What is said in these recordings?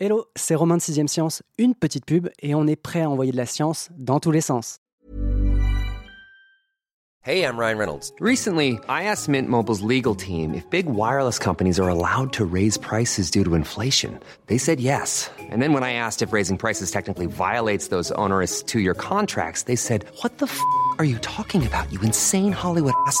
Hello, c'est Romain de 6ème Science, une petite pub et on est prêt à envoyer de la science dans tous les sens. Hey, I'm Ryan Reynolds. Recently, I asked Mint Mobile's legal team if big wireless companies are allowed to raise prices due to inflation. They said yes. And then when I asked if raising prices technically violates those onerous two-year contracts, they said, "What the f*** are you talking about? You insane Hollywood ass."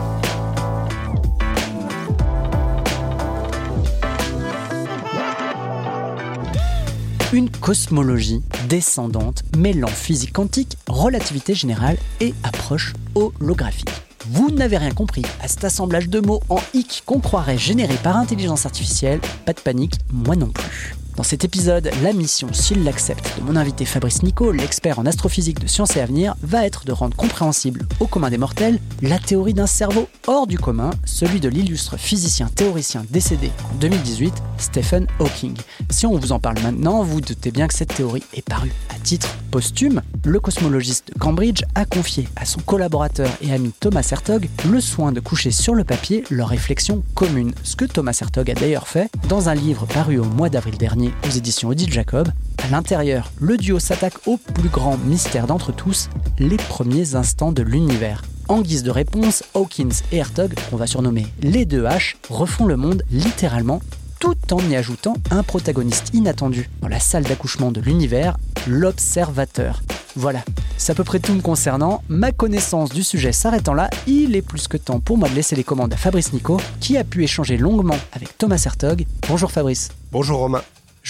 Une cosmologie descendante mêlant physique quantique, relativité générale et approche holographique. Vous n'avez rien compris à cet assemblage de mots en hic qu'on croirait généré par intelligence artificielle Pas de panique, moi non plus. Dans cet épisode, la mission, s'il l'accepte, de mon invité Fabrice Nico, l'expert en astrophysique de Sciences et Avenir, va être de rendre compréhensible au commun des mortels la théorie d'un cerveau hors du commun, celui de l'illustre physicien théoricien décédé en 2018, Stephen Hawking. Si on vous en parle maintenant, vous doutez bien que cette théorie est parue à titre posthume. Le cosmologiste de Cambridge a confié à son collaborateur et ami Thomas Hertog le soin de coucher sur le papier leurs réflexions communes, ce que Thomas Hertog a d'ailleurs fait dans un livre paru au mois d'avril dernier aux éditions Odile Jacob. À l'intérieur, le duo s'attaque au plus grand mystère d'entre tous, les premiers instants de l'univers. En guise de réponse, Hawkins et Hertog, qu'on va surnommer les deux H, refont le monde littéralement tout en y ajoutant un protagoniste inattendu dans la salle d'accouchement de l'univers, l'observateur. Voilà, c'est à peu près tout me concernant. Ma connaissance du sujet s'arrêtant là, il est plus que temps pour moi de laisser les commandes à Fabrice Nico, qui a pu échanger longuement avec Thomas Hertog. Bonjour Fabrice. Bonjour Romain.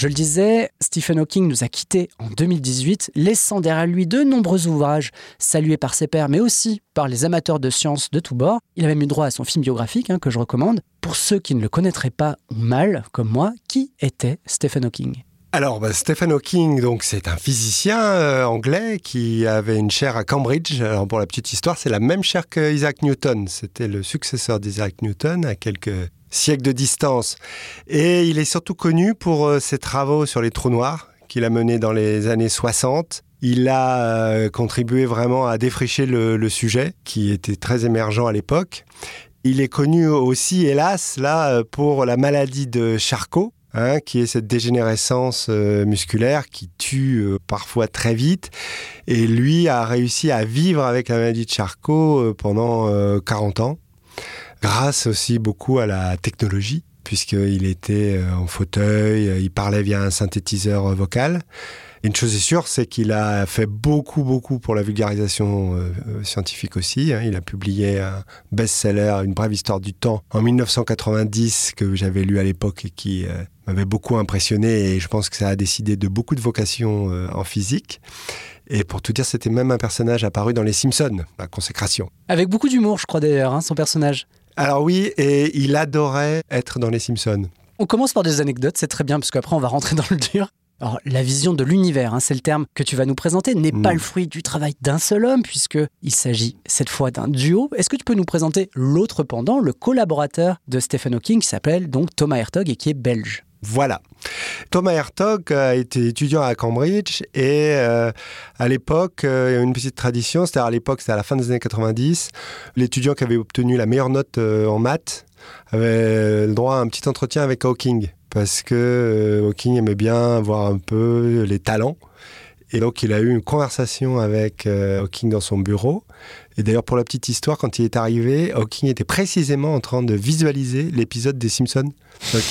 Je le disais, Stephen Hawking nous a quittés en 2018, laissant derrière lui de nombreux ouvrages salués par ses pairs, mais aussi par les amateurs de sciences de tous bords. Il a même eu droit à son film biographique, hein, que je recommande. Pour ceux qui ne le connaîtraient pas ou mal, comme moi, qui était Stephen Hawking? Alors, bah, Stephen Hawking, donc c'est un physicien euh, anglais qui avait une chaire à Cambridge. Alors, pour la petite histoire, c'est la même chaire que Isaac Newton. C'était le successeur d'Isaac Newton à quelques siècles de distance. Et il est surtout connu pour euh, ses travaux sur les trous noirs qu'il a menés dans les années 60. Il a euh, contribué vraiment à défricher le, sujet, qui était très émergent à l'époque. Il est connu aussi, hélas, là, pour la maladie de Charcot, Hein, qui est cette dégénérescence euh, musculaire qui tue euh, parfois très vite. Et lui a réussi à vivre avec la maladie de Charcot euh, pendant 40 ans, grâce aussi beaucoup à la technologie, puisqu'il était en fauteuil, il parlait via un synthétiseur vocal. Une chose est sûre, c'est qu'il a fait beaucoup, beaucoup pour la vulgarisation euh, scientifique aussi. Hein. Il a publié un best-seller, Une brève histoire du temps, en 1990, que j'avais lu à l'époque et qui euh, m'avait beaucoup impressionné. Et je pense que ça a décidé de beaucoup de vocations euh, en physique. Et pour tout dire, c'était même un personnage apparu dans Les Simpsons, la consécration. Avec beaucoup d'humour, je crois d'ailleurs, hein, son personnage. Alors oui, et il adorait être dans Les Simpsons. On commence par des anecdotes, c'est très bien, parce qu'après on va rentrer dans le dur. Alors, la vision de l'univers, hein, c'est le terme que tu vas nous présenter, n'est pas Mm. le fruit du travail d'un seul homme, puisqu'il s'agit cette fois d'un duo. Est-ce que tu peux nous présenter l'autre pendant, le collaborateur de Stephen Hawking, qui s'appelle donc Thomas Hertog et qui est belge? Voilà. Thomas Hertog a été étudiant à Cambridge et euh, à l'époque, euh, il y a une petite tradition, c'est-à-dire à l'époque, à la fin des années 90, l'étudiant qui avait obtenu la meilleure note euh, en maths avait le droit à un petit entretien avec Hawking parce que euh, Hawking aimait bien voir un peu les talents. Et donc, il a eu une conversation avec euh, Hawking dans son bureau. Et d'ailleurs, pour la petite histoire, quand il est arrivé, Hawking était précisément en train de visualiser l'épisode des Simpsons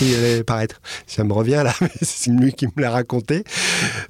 il allait paraître. Ça me revient là, c'est lui qui me l'a raconté.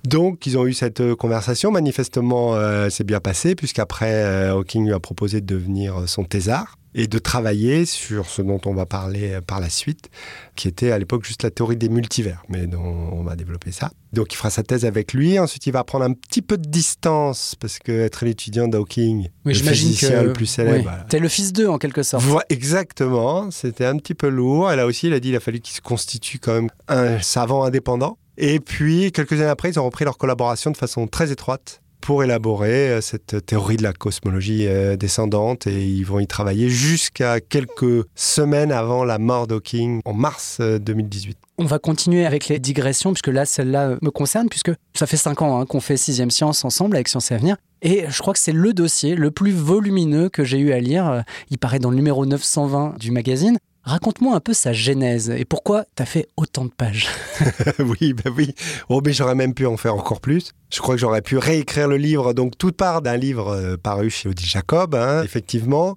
Donc, ils ont eu cette euh, conversation. Manifestement, euh, c'est bien passé, puisqu'après, euh, Hawking lui a proposé de devenir son thésard et de travailler sur ce dont on va parler euh, par la suite, qui était à l'époque juste la théorie des multivers, mais dont on va développer ça. Donc il fera sa thèse avec lui, ensuite il va prendre un petit peu de distance, parce que être l'étudiant d'Hawking, le physicien le plus célèbre, ouais, voilà. t'es le fils d'eux en quelque sorte. Voilà, exactement, c'était un petit peu lourd. Et là aussi, il a dit qu'il a fallu qu'il se constitue quand même un savant indépendant. Et puis, quelques années après, ils ont repris leur collaboration de façon très étroite. pour élaborer euh, cette théorie de la cosmologie euh, descendante et ils vont y travailler jusqu'à quelques semaines avant la mort d'Hawking en mars euh, 2018. On va continuer avec les digressions, puisque là, celle-là me concerne, puisque ça fait cinq ans hein, qu'on fait Sixième Science ensemble avec Science et Avenir. Et je crois que c'est le dossier le plus volumineux que j'ai eu à lire. Il paraît dans le numéro 920 du magazine. Raconte-moi un peu sa genèse et pourquoi tu as fait autant de pages. oui, ben oui. Oh, mais j'aurais même pu en faire encore plus. Je crois que j'aurais pu réécrire le livre. Donc, toute part d'un livre euh, paru chez Audi Jacob, hein, effectivement,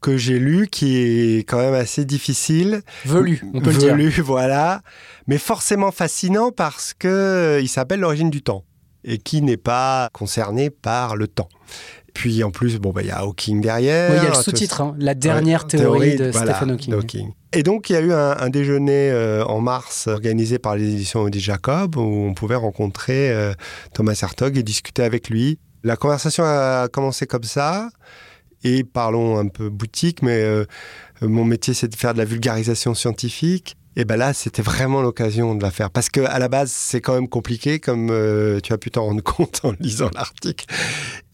que j'ai lu, qui est quand même assez difficile. Velu, on peut Velu, le dire. voilà. Mais forcément fascinant parce que euh, il s'appelle L'origine du temps et qui n'est pas concerné par le temps. Puis en plus, bon, bah, il y a Hawking derrière. Oui, il y a le sous-titre, hein, la dernière Ouais, théorie, de voilà, Stephen Hawking. Et donc, il y a eu un, un déjeuner euh, en mars organisé par les éditions Audi Jacob où on pouvait rencontrer euh, Thomas Hertog et discuter avec lui. La conversation a commencé comme ça. Et parlons un peu boutique, mais euh, mon métier, c'est de faire de la vulgarisation scientifique. Et ben là, c'était vraiment l'occasion de la faire. Parce que à la base, c'est quand même compliqué, comme euh, tu as pu t'en rendre compte en lisant l'article.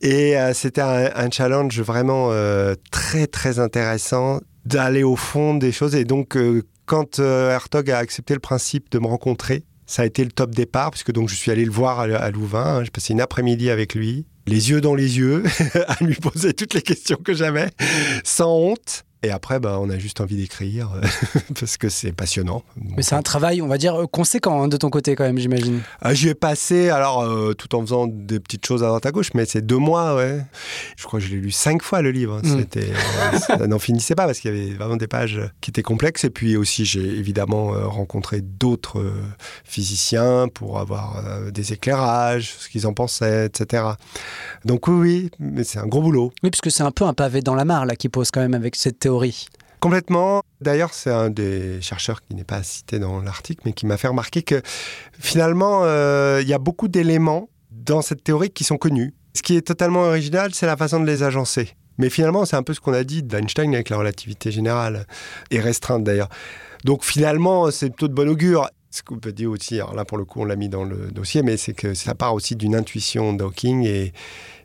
Et euh, c'était un, challenge vraiment euh, très, très intéressant d'aller au fond des choses. Et donc, quand Hertog a accepté le principe de me rencontrer, ça a été le top départ, puisque donc je suis allé le voir à, à Louvain. hein. J'ai passé une après-midi avec lui, les yeux dans les yeux, à lui poser toutes les questions que j'avais, sans honte. Et après, bah, on a juste envie d'écrire, parce que c'est passionnant. Mais c'est un travail, on va dire, euh, conséquent hein, de ton côté quand même, j'imagine. Ah, J'y ai passé, alors euh, tout en faisant des petites choses à droite à gauche, mais c'est deux mois, ouais. Je crois que je l'ai lu cinq fois le livre. Mm. C'était, euh, ça n'en finissait pas parce qu'il y avait vraiment des pages qui étaient complexes. Et puis aussi, j'ai évidemment euh, rencontré d'autres euh, physiciens pour avoir euh, des éclairages, ce qu'ils en pensaient, etc. Donc oui, oui, mais c'est un gros boulot. Oui, puisque c'est un peu un pavé dans la mare là qui pose quand même avec cette Complètement. D'ailleurs, c'est un des chercheurs qui n'est pas cité dans l'article, mais qui m'a fait remarquer que finalement, euh, il y a beaucoup d'éléments dans cette théorie qui sont connus. Ce qui est totalement original, c'est la façon de les agencer. Mais finalement, c'est un peu ce qu'on a dit d'Einstein avec la relativité générale, et restreinte d'ailleurs. Donc finalement, c'est plutôt de bon augure. Ce qu'on peut dire aussi, alors là pour le coup on l'a mis dans le dossier, mais c'est que ça part aussi d'une intuition d'Hawking, et,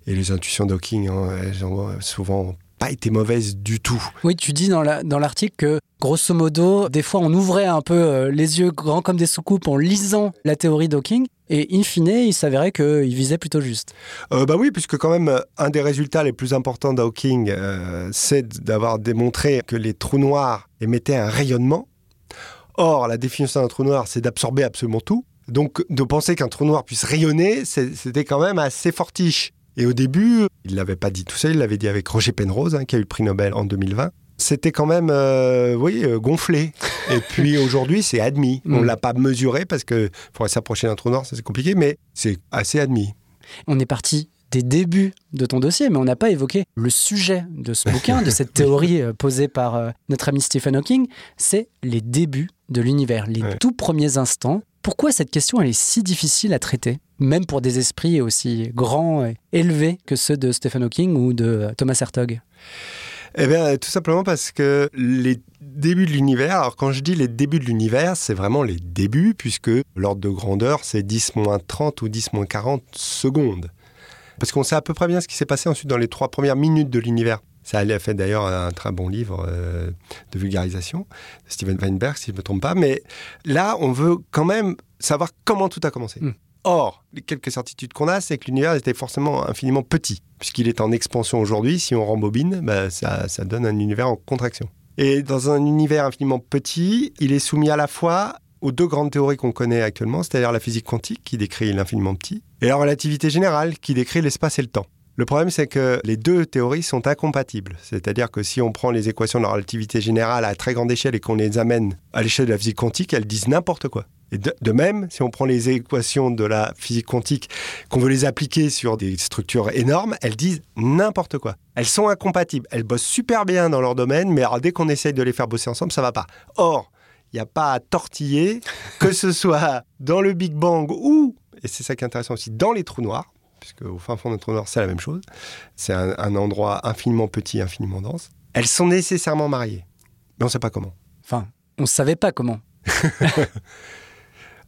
les intuitions d'Hawking, hein, elles ont souvent pas été mauvaises du tout. Oui, tu dis dans la- dans l'article que, grosso modo, des fois on ouvrait un peu euh, les yeux grands comme des soucoupes en lisant la théorie d'Hawking, et in fine, il s'avérait qu'il visait plutôt juste. Euh, bah oui, puisque quand même, un des résultats les plus importants d'Hawking, euh, c'est d'avoir démontré que les trous noirs émettaient un rayonnement. Or, la définition d'un trou noir, c'est d'absorber absolument tout. Donc, de penser qu'un trou noir puisse rayonner, c'était quand même assez fortiche. Et au début, il l'avait pas dit tout seul, il l'avait dit avec Roger Penrose, hein, qui a eu le prix Nobel en 2020. C'était quand même, euh, oui, euh, gonflé. Et puis aujourd'hui, c'est admis. On Mm. l'a pas mesuré parce que faudrait s'approcher d'un trou noir, ça, c'est compliqué, mais c'est assez admis. On est parti des débuts de ton dossier, mais on n'a pas évoqué le sujet de ce bouquin, de cette théorie euh, posée par euh, notre ami Stephen Hawking, c'est les débuts de l'univers, les Ouais. tout premiers instants. Pourquoi cette question elle est si difficile à traiter, même pour des esprits aussi grands et élevés que ceux de Stephen Hawking ou de euh, Thomas Hertog? Eh bien, tout simplement parce que les débuts de l'univers, alors quand je dis les débuts de l'univers, c'est vraiment les débuts, puisque l'ordre de grandeur, c'est 10 moins 30 ou 10 moins 40 secondes. Parce qu'on sait à peu près bien ce qui s'est passé ensuite dans les trois premières minutes de l'univers. Ça a fait d'ailleurs un très bon livre euh, de vulgarisation, de Steven Weinberg, si je ne me trompe pas. Mais là, on veut quand même savoir comment tout a commencé. Mm. Or, les quelques certitudes qu'on a, c'est que l'univers était forcément infiniment petit, puisqu'il est en expansion aujourd'hui. Si on rembobine, bah, ça, ça donne un univers en contraction. Et dans un univers infiniment petit, il est soumis à la fois aux deux grandes théories qu'on connaît actuellement, c'est-à-dire la physique quantique qui décrit l'infiniment petit, et la relativité générale qui décrit l'espace et le temps. Le problème, c'est que les deux théories sont incompatibles. C'est-à-dire que si on prend les équations de la relativité générale à très grande échelle et qu'on les amène à l'échelle de la physique quantique, elles disent n'importe quoi. Et de, même, si on prend les équations de la physique quantique, qu'on veut les appliquer sur des structures énormes, elles disent n'importe quoi. Elles sont incompatibles. Elles bossent super bien dans leur domaine, mais dès qu'on essaye de les faire bosser ensemble, ça va pas. Or, il n'y a pas à tortiller, que ce soit dans le Big Bang ou, et c'est ça qui est intéressant aussi, dans les trous noirs, puisque au fin fond d'un trou noir, c'est la même chose. C'est un, un endroit infiniment petit, infiniment dense. Elles sont nécessairement mariées, mais on ne sait pas comment. Enfin, on ne savait pas comment.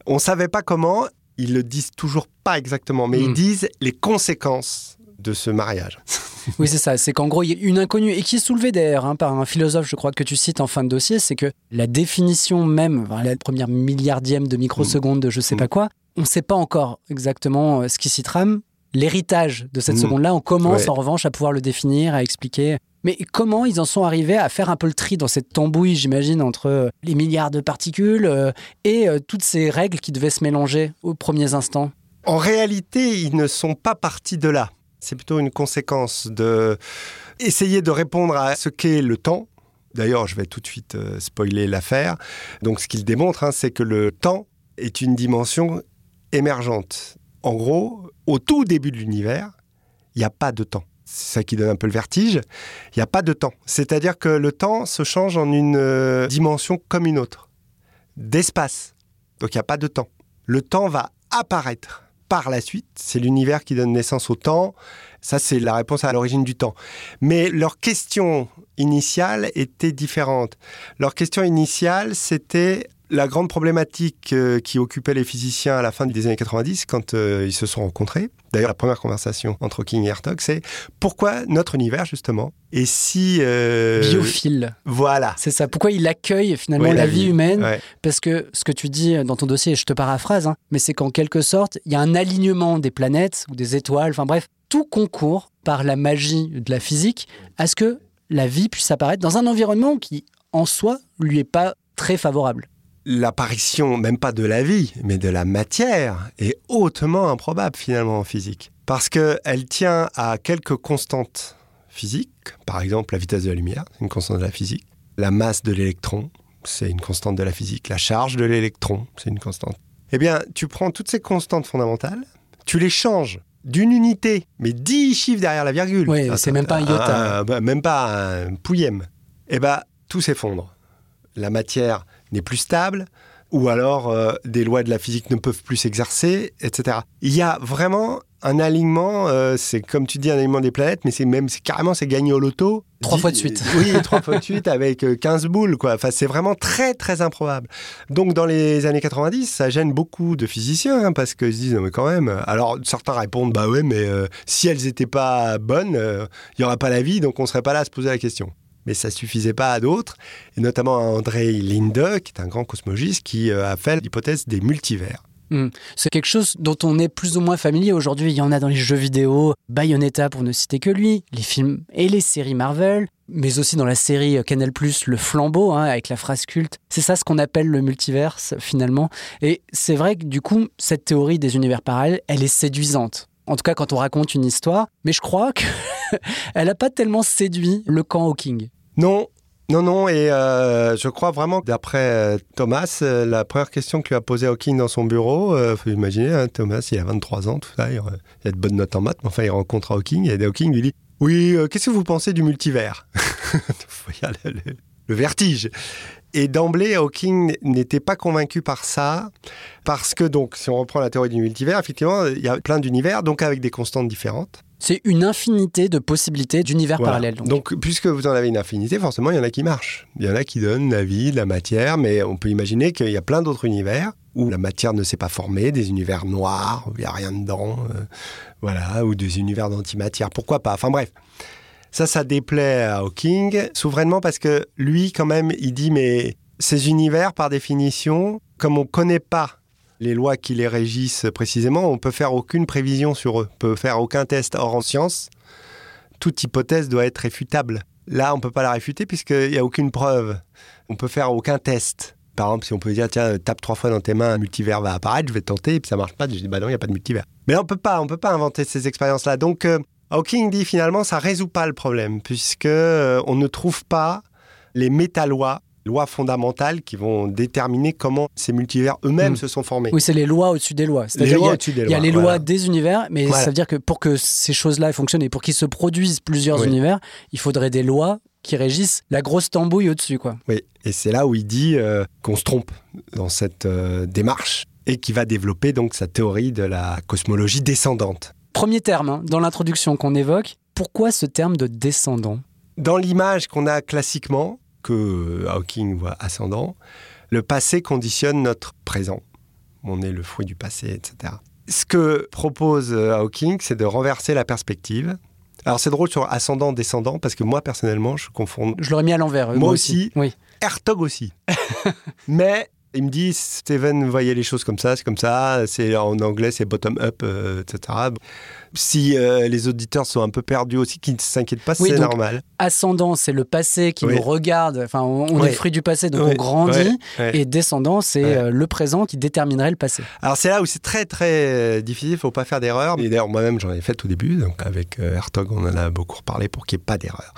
On ne savait pas comment, ils le disent toujours pas exactement, mais ils disent les conséquences de ce mariage. Oui, c'est ça. C'est qu'en gros, il y a une inconnue, et qui est soulevée d'ailleurs hein, par un philosophe, je crois, que tu cites en fin de dossier, c'est que la définition même, la première milliardième de microseconde de je sais Mm. pas quoi, on ne sait pas encore exactement euh, ce qui s'y trame. L'héritage de cette Mm. seconde-là, on commence Ouais. en revanche à pouvoir le définir, à expliquer. Mais comment ils en sont arrivés à faire un peu le tri dans cette tambouille, j'imagine, entre euh, les milliards de particules euh, et euh, toutes ces règles qui devaient se mélanger aux premiers instants? En réalité, ils ne sont pas partis de là. C'est plutôt une conséquence de essayer de répondre à ce qu'est le temps. D'ailleurs, je vais tout de suite spoiler l'affaire. Donc, ce qu'il démontre, hein, c'est que le temps est une dimension émergente. En gros, au tout début de l'univers, il n'y a pas de temps. C'est ça qui donne un peu le vertige. Il n'y a pas de temps. C'est-à-dire que le temps se change en une euh, dimension comme une autre, d'espace. Donc, il n'y a pas de temps. Le temps va apparaître par la suite. C'est l'univers qui donne naissance au temps. Ça, c'est la réponse à l'origine du temps. Mais leur question initiale était différente. Leur question initiale, c'était la grande problématique euh, qui occupait les physiciens à la fin des années 90, quand euh, ils se sont rencontrés. D'ailleurs, la première conversation entre King et Hertog, c'est pourquoi notre univers, justement, est si... euh, Biophile, Voilà. c'est ça. Pourquoi il accueille finalement la, vie humaine Ouais. Parce que ce que tu dis dans ton dossier, et je te paraphrase, hein, mais c'est qu'en quelque sorte, il y a un alignement des planètes ou des étoiles, enfin bref, tout concourt par la magie de la physique à ce que la vie puisse apparaître dans un environnement qui, en soi, lui est pas très favorable. L'apparition, même pas de la vie, mais de la matière, est hautement improbable finalement en physique. Parce qu'elle tient à quelques constantes physiques, par exemple la vitesse de la lumière, c'est une constante de la physique, la masse de l'électron, c'est une constante de la physique, la charge de l'électron, c'est une constante. Eh bien, tu prends toutes ces constantes fondamentales, tu les changes d'une unité, mais 10 chiffres derrière la virgule. Ouais, c'est même pas un iota. Ah, bah, même pas un pouillème. Eh bien, tout s'effondre. La matière n'est plus stable, ou alors euh, des lois de la physique ne peuvent plus s'exercer, etc. Il y a vraiment un alignement, euh, c'est comme tu dis un alignement des planètes, mais c'est même c'est carrément c'est gagné au loto. Trois fois de suite. Oui, trois fois de suite avec euh, 15 boules quoi. Enfin, c'est vraiment très très improbable. Donc dans les années 90, ça gêne beaucoup de physiciens hein, parce qu'ils se disent non mais quand même. Alors certains répondent bah ouais mais euh, si elles n'étaient pas bonnes, euh, il y aurait pas la vie donc on serait pas là à se poser la question. Mais ça suffisait pas à d'autres, et notamment à André Linde, qui est un grand cosmologiste, qui euh, a fait l'hypothèse des multivers. C'est quelque chose dont on est plus ou moins familier aujourd'hui. Il y en a dans les jeux vidéo, Bayonetta pour ne citer que lui, les films et les séries Marvel, mais aussi dans la série Canal+, Le Flambeau, hein, avec la phrase culte. C'est ça ce qu'on appelle le multiverse finalement. Et c'est vrai que du coup, cette théorie des univers parallèles, elle est séduisante. En tout cas, quand on raconte une histoire. Mais je crois qu'elle n'a pas tellement séduit le camp Hawking. Non, non, non, et euh, je crois vraiment d'après euh, Thomas, euh, la première question que lui a posée Hawking dans son bureau, euh, faut imaginer, hein, Thomas, il a 23 ans, tout ça, il, il a de bonnes notes en maths, mais enfin, il rencontre Hawking, et Hawking lui dit Oui, qu'est-ce que vous pensez du multivers Il le vertige. Et d'emblée, Hawking n'était pas convaincu par ça, parce que, donc, si on reprend la théorie du multivers, effectivement, il y a plein d'univers, donc avec des constantes différentes. C'est une infinité de possibilités d'univers Voilà. parallèles. donc. Donc. puisque vous en avez une infinité, forcément, il y en a qui marchent. Il y en a qui donnent la vie, la matière, mais on peut imaginer qu'il y a plein d'autres univers où la matière ne s'est pas formée, des univers noirs, où il n'y a rien dedans, euh, voilà, ou des univers d'antimatière. Pourquoi pas Enfin bref. Ça, ça déplaît à Hawking, souverainement parce que lui, quand même, il dit, mais ces univers, par définition, comme on ne connaît pas les lois qui les régissent précisément, on peut faire aucune prévision sur eux, on peut faire aucun test. Or, en science, toute hypothèse doit être réfutable. Là, on ne peut pas la réfuter puisqu'il n'y a aucune preuve. On peut faire aucun test. Par exemple, si on peut dire, tiens, tape trois fois dans tes mains, un multivers va apparaître, je vais tenter, et puis ça marche pas, je dis, bah non, il n'y a pas de multivers. Mais on peut pas, on peut pas inventer ces expériences-là. Donc, euh, Hawking dit finalement, ça résout pas le problème, puisque euh, on ne trouve pas les métalois, lois fondamentales qui vont déterminer comment ces multivers eux-mêmes Mm. se sont formés. Oui, c'est les lois au-dessus des lois. Les il y lois a- au-dessus des Il y a lois, les lois des univers, mais Voilà. ça veut dire que pour que ces choses-là fonctionnent et pour qu'ils se produisent plusieurs Oui. univers, il faudrait des lois qui régissent la grosse tambouille au-dessus. quoi. Oui, et c'est là où il dit euh, qu'on se trompe dans cette euh, démarche et qui va développer donc sa théorie de la cosmologie descendante. Premier terme hein, dans l'introduction qu'on évoque, pourquoi ce terme de descendant? Dans l'image qu'on a classiquement, que Hawking voit ascendant, le passé conditionne notre présent. on est le fruit du passé, etc. Ce que propose euh, Hawking, c'est de renverser la perspective. Alors c'est drôle sur ascendant-descendant, parce que moi personnellement, je confonds. Je l'aurais mis à l'envers. euh, Moi aussi. Oui. Hertog aussi. Mais il me dit, Steven voyait les choses comme ça, c'est comme ça, c'est en anglais c'est bottom up, euh, etc. Si euh, les auditeurs sont un peu perdus aussi, qu'ils ne s'inquiètent pas, Oui, c'est normal. Ascendant, c'est le passé qui Oui. nous regarde. Enfin, on, on Oui. est fruit du passé, donc on grandit. Et descendant, c'est euh, le présent qui déterminerait le passé. Alors c'est là où c'est très très difficile, il faut pas faire d'erreur. Et d'ailleurs moi-même j'en ai fait au début, donc avec Hertog on en a beaucoup reparlé pour qu'il n'y ait pas d'erreur.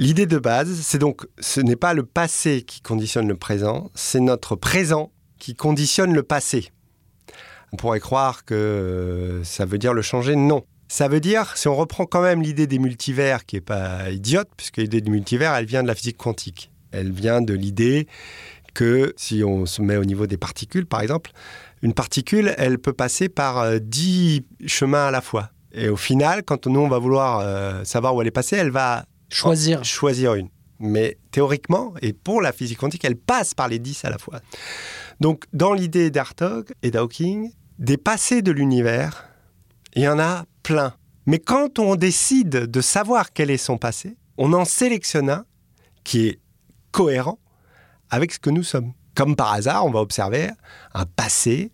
L'idée de base, c'est donc ce n'est pas le passé qui conditionne le présent, c'est notre présent qui conditionne le passé. On pourrait croire que euh, ça veut dire le changer, non. Ça veut dire, si on reprend quand même l'idée des multivers, qui est pas idiote, puisque l'idée du multivers, elle vient de la physique quantique. Elle vient de l'idée que si on se met au niveau des particules, par exemple, une particule, elle peut passer par euh, 10 chemins à la fois. Et au final, quand nous, on va vouloir euh, savoir où elle est passée, elle va Choisir. choisir une. Mais théoriquement, et pour la physique quantique, elle passe par les 10 à la fois. Donc, dans l'idée d'Hartog et d'Hawking, des passés de l'univers, il y en a plein. Mais quand on décide de savoir quel est son passé, on en sélectionne un qui est cohérent avec ce que nous sommes. Comme par hasard, on va observer un passé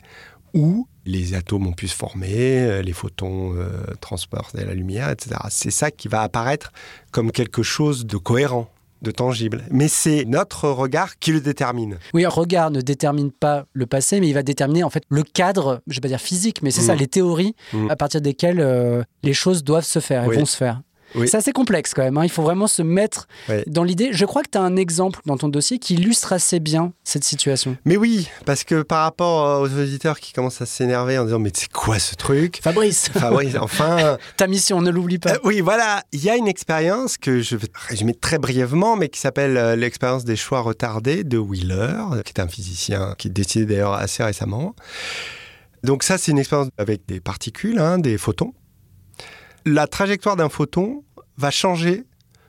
où les atomes ont pu se former, euh, les photons euh, transporter la lumière, etc. C'est ça qui va apparaître comme quelque chose de cohérent, de tangible. Mais c'est notre regard qui le détermine. Oui, un regard ne détermine pas le passé, mais il va déterminer en fait le cadre, je vais pas dire physique, mais c'est ça, Mm. les théories Mm. à partir desquelles euh, les choses doivent se faire et Oui. vont se faire. Oui. C'est assez complexe quand même. hein. Il faut vraiment se mettre Oui. dans l'idée. Je crois que tu as un exemple dans ton dossier qui illustre assez bien cette situation. Mais oui, parce que par rapport aux auditeurs qui commencent à s'énerver en disant mais c'est quoi ce truc? Fabrice, oui, enfin, ta mission, ne l'oublie pas. Euh, oui, voilà. Il y a une expérience que je vais résumer très brièvement, mais qui s'appelle euh, l'expérience des choix retardés de Wheeler, qui est un physicien qui est décédé d'ailleurs assez récemment. Donc ça, c'est une expérience avec des particules, hein, des photons. La trajectoire d'un photon va changer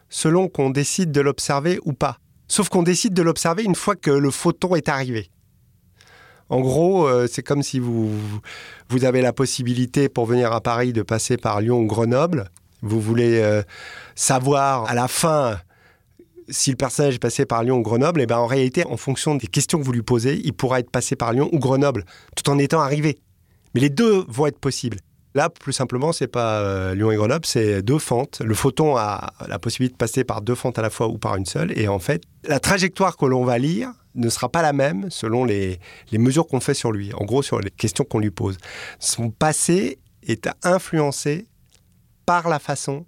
selon qu'on décide de l'observer ou pas. Sauf qu'on décide de l'observer une fois que le photon est arrivé. En gros, euh, c'est comme si vous, vous avez la possibilité pour venir à Paris de passer par Lyon ou Grenoble. Vous voulez euh, savoir à la fin si le personnage est passé par Lyon ou Grenoble. Et ben en réalité, en fonction des questions que vous lui posez, il pourra être passé par Lyon ou Grenoble, tout en étant arrivé. Mais les deux vont être possibles. Là, plus simplement, c'est pas euh, Lyon et Grenoble, c'est deux fentes. Le photon a la possibilité de passer par deux fentes à la fois ou par une seule. Et en fait, la trajectoire que l'on va lire ne sera pas la même selon les, les mesures qu'on fait sur lui. En gros, sur les questions qu'on lui pose. Son passé est influencé par la façon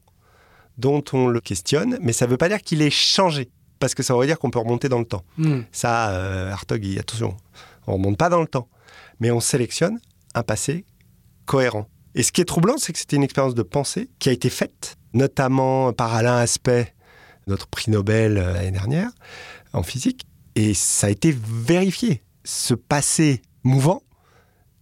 dont on le questionne, mais ça ne veut pas dire qu'il est changé, parce que ça veut dire qu'on peut remonter dans le temps. Hmm. Ça, euh, Hartog, attention, on remonte pas dans le temps, mais on sélectionne un passé cohérent. Et ce qui est troublant, c'est que c'était une expérience de pensée qui a été faite, notamment par Alain Aspect, notre prix Nobel euh, l'année dernière, en physique, et ça a été vérifié. Ce passé mouvant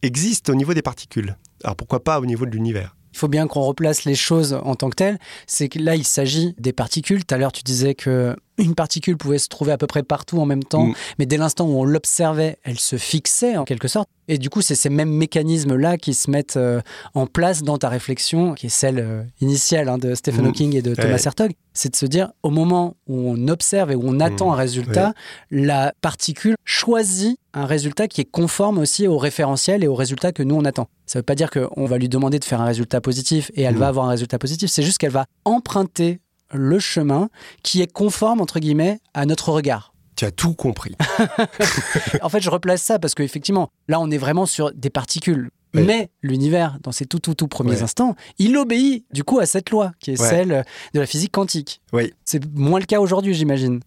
existe au niveau des particules. Alors pourquoi pas au niveau de l'univers? Il faut bien qu'on replace les choses en tant que telles. C'est que là, il s'agit des particules. Tout à l'heure, tu disais que une particule pouvait se trouver à peu près partout en même temps, Mm. mais dès l'instant où on l'observait, elle se fixait en quelque sorte. Et du coup, c'est ces mêmes mécanismes-là qui se mettent euh, en place dans ta réflexion, qui est celle euh, initiale hein, de Stephen Mm. Hawking et de Thomas. Hertog. C'est de se dire, au moment où on observe et où on attend Mm. un résultat, la particule choisit un résultat qui est conforme aussi au référentiel et au résultat que nous on attend. Ça ne veut pas dire qu'on va lui demander de faire un résultat positif et elle va avoir un résultat positif, c'est juste qu'elle va emprunter le chemin qui est conforme, entre guillemets, à notre regard. Tu as tout compris. En fait, je replace ça parce qu'effectivement, là, on est vraiment sur des particules. Mais l'univers, dans ses tout, tout, tout premiers Ouais. instants, il obéit du coup à cette loi qui est Ouais. celle de la physique quantique. Oui. C'est moins le cas aujourd'hui, j'imagine.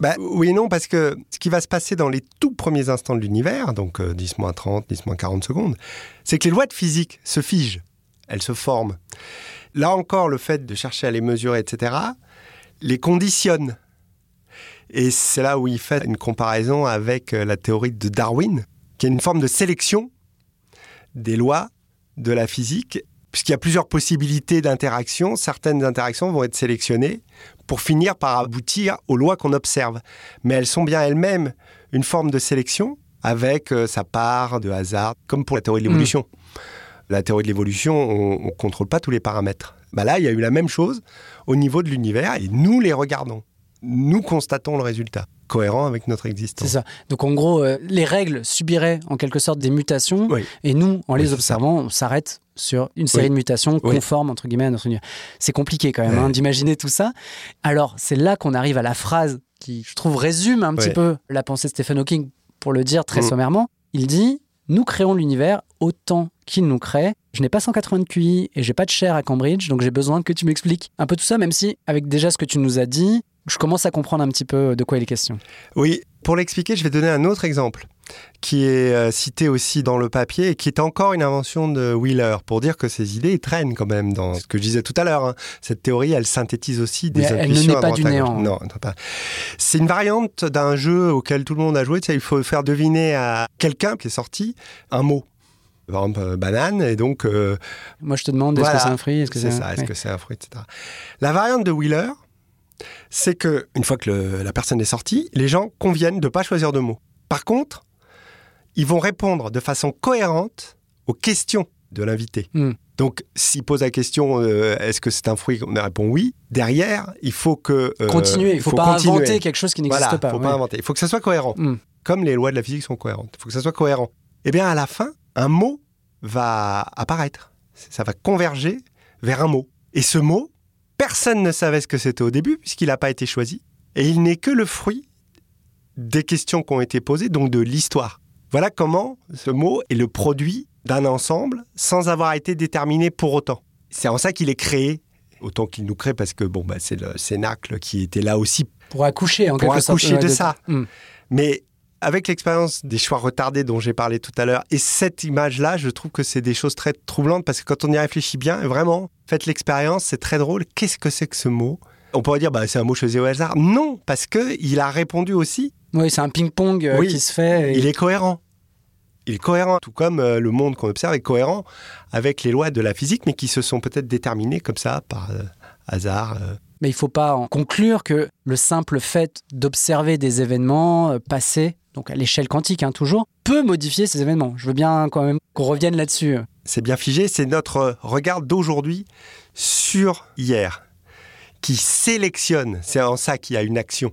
Bah, oui et non, parce que ce qui va se passer dans les tout premiers instants de l'univers, donc euh, 10 moins 30, 10 moins 40 secondes, c'est que les lois de physique se figent, elles se forment. Là encore, le fait de chercher à les mesurer, etc., les conditionne. Et c'est là où il fait une comparaison avec euh, la théorie de Darwin, qui est une forme de sélection des lois de la physique, puisqu'il y a plusieurs possibilités d'interaction. Certaines interactions vont être sélectionnées pour finir par aboutir aux lois qu'on observe. Mais elles sont bien elles-mêmes une forme de sélection avec euh, sa part de hasard, comme pour la théorie de l'évolution. La théorie de l'évolution, on ne contrôle pas tous les paramètres. Bah là, il y a eu la même chose au niveau de l'univers et nous les regardons. Nous constatons le résultat, cohérent avec notre existence. C'est ça. Donc en gros, euh, les règles subiraient en quelque sorte des mutations Oui. et nous, en Oui, les observant, on s'arrête sur une série Oui. de mutations conformes entre guillemets à notre univers. C'est compliqué quand même hein, d'imaginer tout ça. Alors c'est là qu'on arrive à la phrase qui, je trouve, résume un petit peu la pensée de Stephen Hawking, pour le dire très Mm. sommairement. Il dit Nous créons l'univers autant qu'il nous crée. Je n'ai pas 180 de QI et j'ai pas de chair à Cambridge, donc j'ai besoin que tu m'expliques un peu tout ça, même si, avec déjà ce que tu nous as dit, je commence à comprendre un petit peu de quoi il est question. Oui, pour l'expliquer, je vais donner un autre exemple qui est euh, cité aussi dans le papier et qui est encore une invention de Wheeler pour dire que ces idées traînent quand même dans ce que je disais tout à l'heure. hein. Cette théorie, elle synthétise aussi des elle ne intuitions naît à pas du néant. Non, non, pas. C'est une variante d'un jeu auquel tout le monde a joué. Tu sais, il faut faire deviner à quelqu'un qui est sorti un mot. Par exemple, euh, banane, et donc euh, Moi, je te demande, est-ce que c'est un fruit Est-ce que c'est c'est ça, est-ce ouais. que c'est un fruit, etc. La variante de Wheeler, c'est que une fois que le- la personne est sortie, les gens conviennent de ne pas choisir de mots. Par contre, ils vont répondre de façon cohérente aux questions de l'invité. Hmm. Donc, s'il pose la question euh, est-ce que c'est un fruit On répond oui. Derrière, il faut que euh, Continuer, il ne faut, pas continuer. inventer quelque chose qui n'existe Voilà, pas. faut ouais. pas inventer. Il faut que ça soit cohérent. Hmm. Comme les lois de la physique sont cohérentes. Il faut que ça soit cohérent. Eh bien, à la fin, un mot va apparaître. Ça va converger vers un mot. Et ce mot, personne ne savait ce que c'était au début, puisqu'il n'a pas été choisi. Et il n'est que le fruit des questions qui ont été posées, donc de l'histoire. Voilà comment ce mot est le produit d'un ensemble sans avoir été déterminé pour autant. C'est en ça qu'il est créé, autant qu'il nous crée, parce que bon, bah, c'est le Cénacle qui était là aussi Pour accoucher, en Pour quelque accoucher de ça. Hmm. mais avec l'expérience des choix retardés dont j'ai parlé tout à l'heure et cette image-là, je trouve que c'est des choses très troublantes parce que quand on y réfléchit bien, vraiment, faites l'expérience, c'est très drôle. Qu'est-ce que c'est que ce mot? On pourrait dire, bah, c'est un mot choisi au hasard. Non, parce que il a répondu aussi. Oui, c'est un ping-pong euh, Oui, qui se fait. et- Il est cohérent. Il est cohérent, tout comme euh, le monde qu'on observe est cohérent avec les lois de la physique, mais qui se sont peut-être déterminées comme ça par euh, hasard. Mais il ne faut pas en conclure que le simple fait d'observer des événements euh, passés, donc à l'échelle quantique hein, toujours, peut modifier ces événements. Je veux bien quand même qu'on revienne là-dessus. c'est bien figé, c'est notre regard d'aujourd'hui sur hier, qui sélectionne, c'est en ça qu'il y a une action,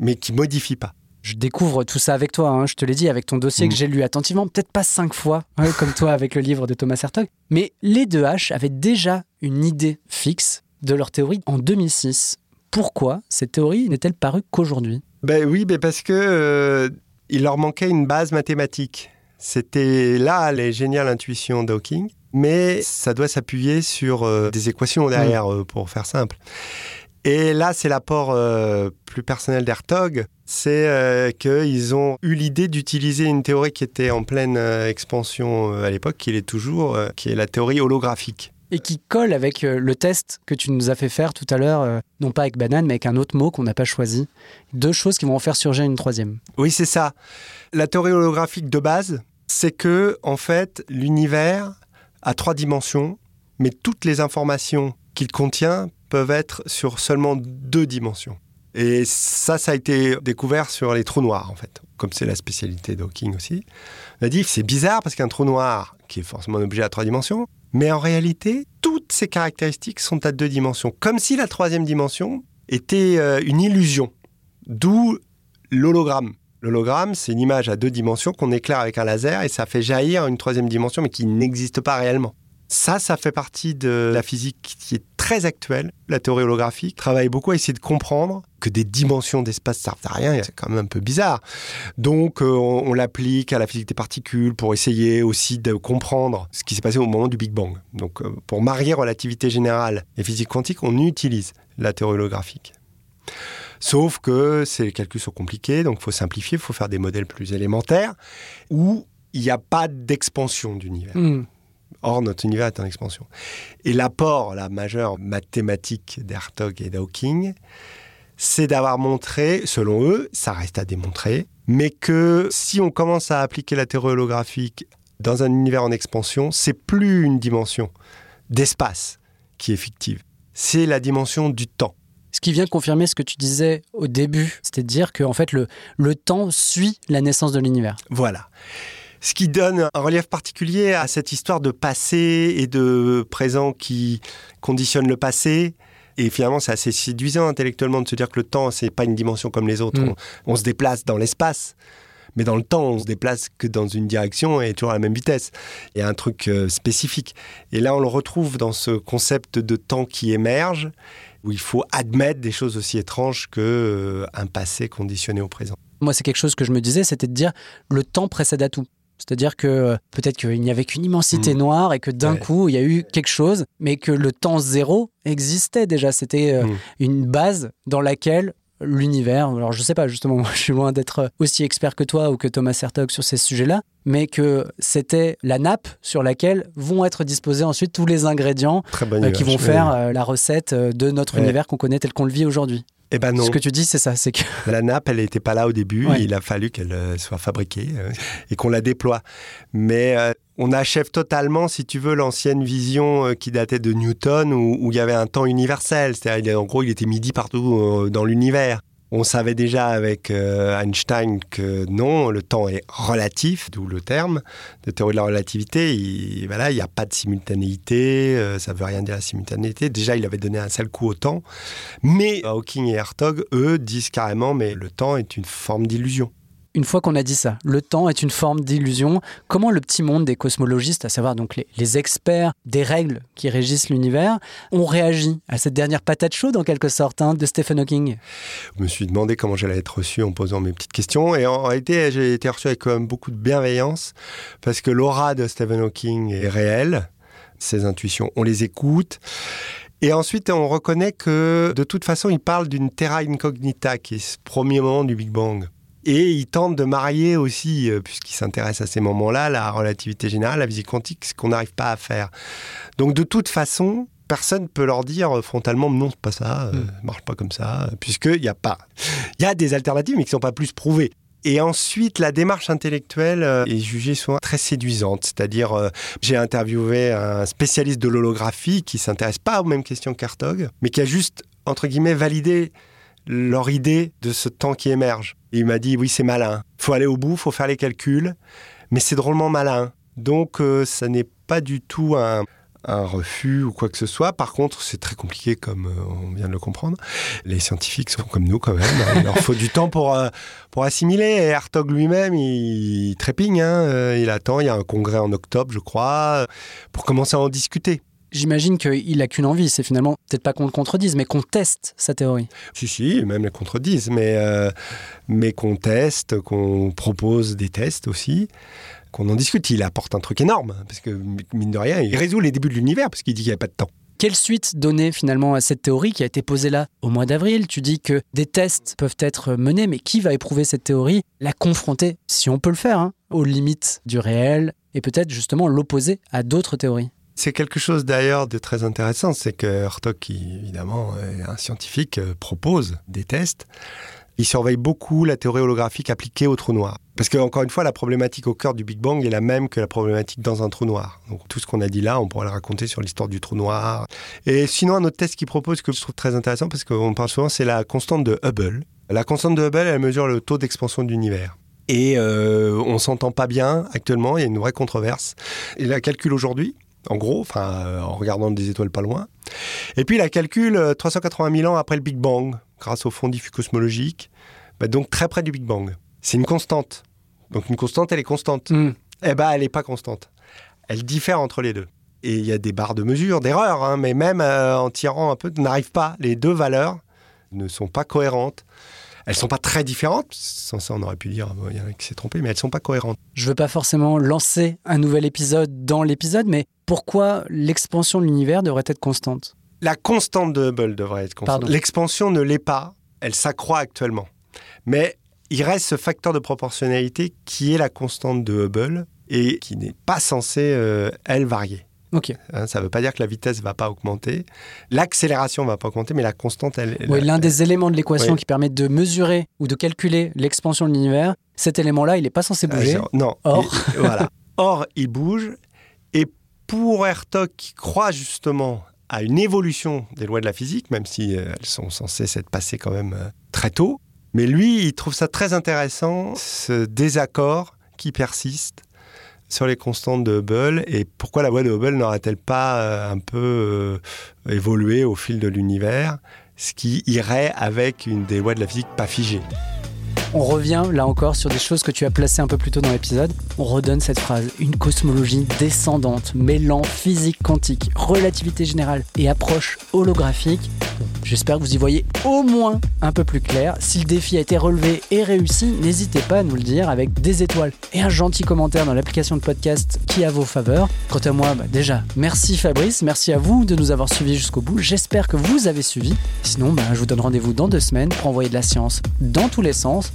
mais qui modifie pas. Je découvre tout ça avec toi, hein, je te l'ai dit, avec ton dossier Mm. que j'ai lu attentivement, peut-être pas cinq fois, comme toi avec le livre de Thomas Hertog. Mais les deux H avaient déjà une idée fixe de leur théorie en 2006. Pourquoi cette théorie n'est-elle parue qu'aujourd'hui? Ben oui, ben parce que euh, il leur manquait une base mathématique. C'était là les géniales intuitions d'Hawking, mais ça doit s'appuyer sur euh, des équations derrière, euh, pour faire simple. Et là, c'est l'apport euh, plus personnel d'Hertog, c'est euh, qu'ils ont eu l'idée d'utiliser une théorie qui était en pleine euh, expansion à l'époque, qui l'est toujours, qui est la théorie holographique. Et qui colle avec euh, le test que tu nous as fait faire tout à l'heure, euh, non pas avec banane, mais avec un autre mot qu'on n'a pas choisi. Deux choses qui vont en faire surgir une troisième. Oui, c'est ça. La théorie holographique de base, c'est que, en fait, l'univers a trois dimensions, mais toutes les informations qu'il contient peuvent être sur seulement deux dimensions. Et ça, ça a été découvert sur les trous noirs, en fait, comme c'est la spécialité d'Hawking aussi. On a dit, c'est bizarre parce qu'un trou noir, qui est forcément un objet à trois dimensions, mais en réalité, toutes ces caractéristiques sont à deux dimensions, comme si la troisième dimension était euh, une illusion. D'où l'hologramme. L'hologramme, c'est une image à deux dimensions qu'on éclaire avec un laser et ça fait jaillir une troisième dimension, mais qui n'existe pas réellement. Ça, ça fait partie de la physique qui est très actuelle. La théorie holographique travaille beaucoup à essayer de comprendre que des dimensions d'espace servent à rien. C'est quand même un peu bizarre. Donc, euh, on, l'applique à la physique des particules pour essayer aussi de comprendre ce qui s'est passé au moment du Big Bang. Donc, euh, pour marier relativité générale et physique quantique, on utilise la théorie holographique. Sauf que ces calculs sont compliqués, donc il faut simplifier, il faut faire des modèles plus élémentaires où il n'y a pas d'expansion d'univers. Hmm. Or, notre univers est en expansion. Et l'apport, la majeure mathématique d'Hertog et d'Hawking, c'est d'avoir montré, selon eux, ça reste à démontrer, mais que si on commence à appliquer la théorie holographique dans un univers en expansion, c'est plus une dimension d'espace qui est fictive, c'est la dimension du temps. Ce qui vient confirmer ce que tu disais au début, c'est-à-dire que en fait le, le temps suit la naissance de l'univers. Voilà. Ce qui donne un relief particulier à cette histoire de passé et de présent qui conditionne le passé. Et finalement, c'est assez séduisant intellectuellement de se dire que le temps, c'est pas une dimension comme les autres. Mm. On, on se déplace dans l'espace. Mais dans le temps, on se déplace que dans une direction et toujours à la même vitesse. Il y a un truc euh, spécifique. Et là, on le retrouve dans ce concept de temps qui émerge, où il faut admettre des choses aussi étranges que euh, un passé conditionné au présent. Moi, c'est quelque chose que je me disais, c'était de dire le temps précède à tout. C'est-à-dire que euh, peut-être qu'il n'y avait qu'une immensité Mm. noire et que d'un Ouais. coup, il y a eu quelque chose, mais que le temps zéro existait déjà. C'était euh, Mm. une base dans laquelle l'univers, alors je sais pas justement, moi, je suis loin d'être aussi expert que toi ou que Thomas Sertog sur ces sujets-là, mais que c'était la nappe sur laquelle vont être disposés ensuite tous les ingrédients euh, qui vont faire euh, la recette de notre Ouais. univers qu'on connaît tel qu'on le vit aujourd'hui. Eh ben non. Ce que tu dis, c'est ça, c'est que La nappe, elle n'était pas là au début. Ouais. Il a fallu qu'elle euh, soit fabriquée euh, et qu'on la déploie. Mais euh, on achève totalement, si tu veux, l'ancienne vision qui datait de Newton, où, où il y avait un temps universel. C'est-à-dire, en gros, il était midi partout dans l'univers. On savait déjà avec euh, Einstein que non, le temps est relatif, d'où le terme de théorie de la relativité. Il n'y a pas de simultanéité, euh, ça veut rien dire la simultanéité. Déjà, il avait donné un seul coup au temps. Mais Hawking et Hertog, eux, disent carrément, mais le temps est une forme d'illusion. Une fois qu'on a dit ça, le temps est une forme d'illusion. Comment le petit monde des cosmologistes, à savoir donc les, experts des règles qui régissent l'univers, ont réagi à cette dernière patate chaude en quelque sorte hein, de Stephen Hawking? Je me suis demandé comment j'allais être reçu en posant mes petites questions. Et en réalité, j'ai été reçu avec beaucoup de bienveillance, parce que l'aura de Stephen Hawking est réelle. Ses intuitions, on les écoute. Et ensuite, on reconnaît que de toute façon, il parle d'une terra incognita, qui est ce premier moment du Big Bang. Et il tente de marier aussi, euh, puisqu'il s'intéresse à ces moments-là, la relativité générale, la physique quantique, ce qu'on n'arrive pas à faire. Donc de toute façon, personne ne peut leur dire frontalement non, c'est pas ça, euh, marche pas comme ça, puisqu'il n'y a pas. Il y a des alternatives, mais qui ne sont pas plus prouvées. Et ensuite, la démarche intellectuelle euh, est jugée souvent très séduisante. C'est-à-dire, euh, j'ai interviewé un spécialiste de l'holographie qui s'intéresse pas aux mêmes questions qu'Hertog, mais qui a juste, entre guillemets, validé leur idée de ce temps qui émerge. Il m'a dit, oui, c'est malin. faut aller au bout, faut faire les calculs, mais c'est drôlement malin. Donc, euh, ça n'est pas du tout un, refus ou quoi que ce soit. Par contre, c'est très compliqué, comme euh, on vient de le comprendre. Les scientifiques sont comme nous quand même. Il leur faut du temps pour, euh, pour assimiler. Et Hartog lui-même, il, trépigne. hein. Il attend. Il y a un congrès en octobre, je crois, pour commencer à en discuter. J'imagine qu'il a qu'une envie, c'est finalement peut-être pas qu'on le contredise, mais qu'on teste sa théorie. Si, si, même les contredisent, mais, euh, mais qu'on teste, qu'on propose des tests aussi, qu'on en discute. Il apporte un truc énorme, parce que, mine de rien, il résout les débuts de l'univers, parce qu'il dit qu'il n'y avait pas de temps. Quelle suite donner finalement à cette théorie qui a été posée là au mois d'avril? Tu dis que des tests peuvent être menés, mais qui va éprouver cette théorie? La confronter, si on peut le faire, hein, aux limites du réel et peut-être justement l'opposer à d'autres théories. C'est quelque chose d'ailleurs de très intéressant, c'est que Hertog, qui évidemment est un scientifique, euh, propose des tests. Il surveille beaucoup la théorie holographique appliquée au trou noir. Parce que, encore une fois, la problématique au cœur du Big Bang est la même que la problématique dans un trou noir. Donc, tout ce qu'on a dit là, on pourrait le raconter sur l'histoire du trou noir. Et sinon, un autre test qu'il propose que je trouve très intéressant, parce qu'on parle souvent, c'est la constante de Hubble. La constante de Hubble, elle mesure le taux d'expansion de l'univers. Et euh, on s'entend pas bien actuellement, il y a une vraie controverse. Il la calcule aujourd'hui, en gros, enfin, euh, en regardant des étoiles pas loin. Et puis, il la calcule euh, 380 000 ans après le Big Bang, grâce au fond diffus cosmologique, bah, donc très près du Big Bang. C'est une constante. Donc, une constante, elle est constante. Hmm. Eh ben, elle n'est pas constante. Elle diffère entre les deux. Et il y a des barres de mesure, d'erreur, hein, mais même euh, en tirant un peu, n'arrive pas. Les deux valeurs ne sont pas cohérentes. Elles sont pas très différentes. Sans ça, on aurait pu dire, il y en a qui s'est trompé, mais elles sont pas cohérentes. Je veux pas forcément lancer un nouvel épisode dans l'épisode, mais pourquoi l'expansion de l'univers devrait être constante? La constante de Hubble devrait être constante. L'expansion ne l'est pas. Elle s'accroît actuellement. Mais il reste ce facteur de proportionnalité qui est la constante de Hubble et qui n'est pas censée, euh, elle, varier. Ok. Hein, ça ne veut pas dire que la vitesse ne va pas augmenter. L'accélération ne va pas augmenter, mais la constante, elle... Oui, l'un des éléments de l'équation Oui. qui permet de mesurer ou de calculer l'expansion de l'univers, cet élément-là, il n'est pas censé Ah, bouger. non. Or. Il- voilà. Or, il bouge. Et pour Hertog, qui croit justement à une évolution des lois de la physique, même si elles sont censées s'être passées quand même très tôt. Mais lui, il trouve ça très intéressant, ce désaccord qui persiste sur les constantes de Hubble et pourquoi la loi de Hubble n'aurait-elle pas un peu évolué au fil de l'univers, ce qui irait avec une des lois de la physique pas figées. On revient là encore sur des choses que tu as placées un peu plus tôt dans l'épisode. On redonne cette phrase. Une cosmologie descendante, mêlant physique quantique, relativité générale et approche holographique. J'espère que vous y voyez au moins un peu plus clair. Si le défi a été relevé et réussi, n'hésitez pas à nous le dire avec des étoiles et un gentil commentaire dans l'application de podcast qui a vos faveurs. Quant à moi, bah déjà, merci Fabrice, merci à vous de nous avoir suivis jusqu'au bout. J'espère que vous avez suivi. Sinon, bah, je vous donne rendez-vous dans deux semaines pour envoyer de la science dans tous les sens.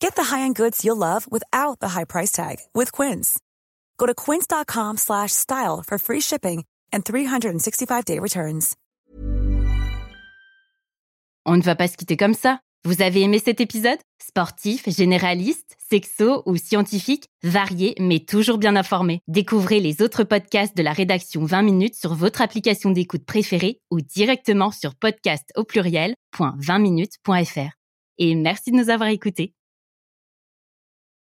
Get the high-end goods you'll love without the high price tag with Quince. Go to quince.com slash style for free shipping and 365-day returns. On ne va pas se quitter comme ça. Vous avez aimé cet épisode? Sportif, généraliste, sexo ou scientifique, varié mais toujours bien informé. Découvrez les autres podcasts de la rédaction 20 minutes sur votre application d'écoute préférée ou directement sur podcast au pluriel.20minutes.fr. Et merci de nous avoir écoutés.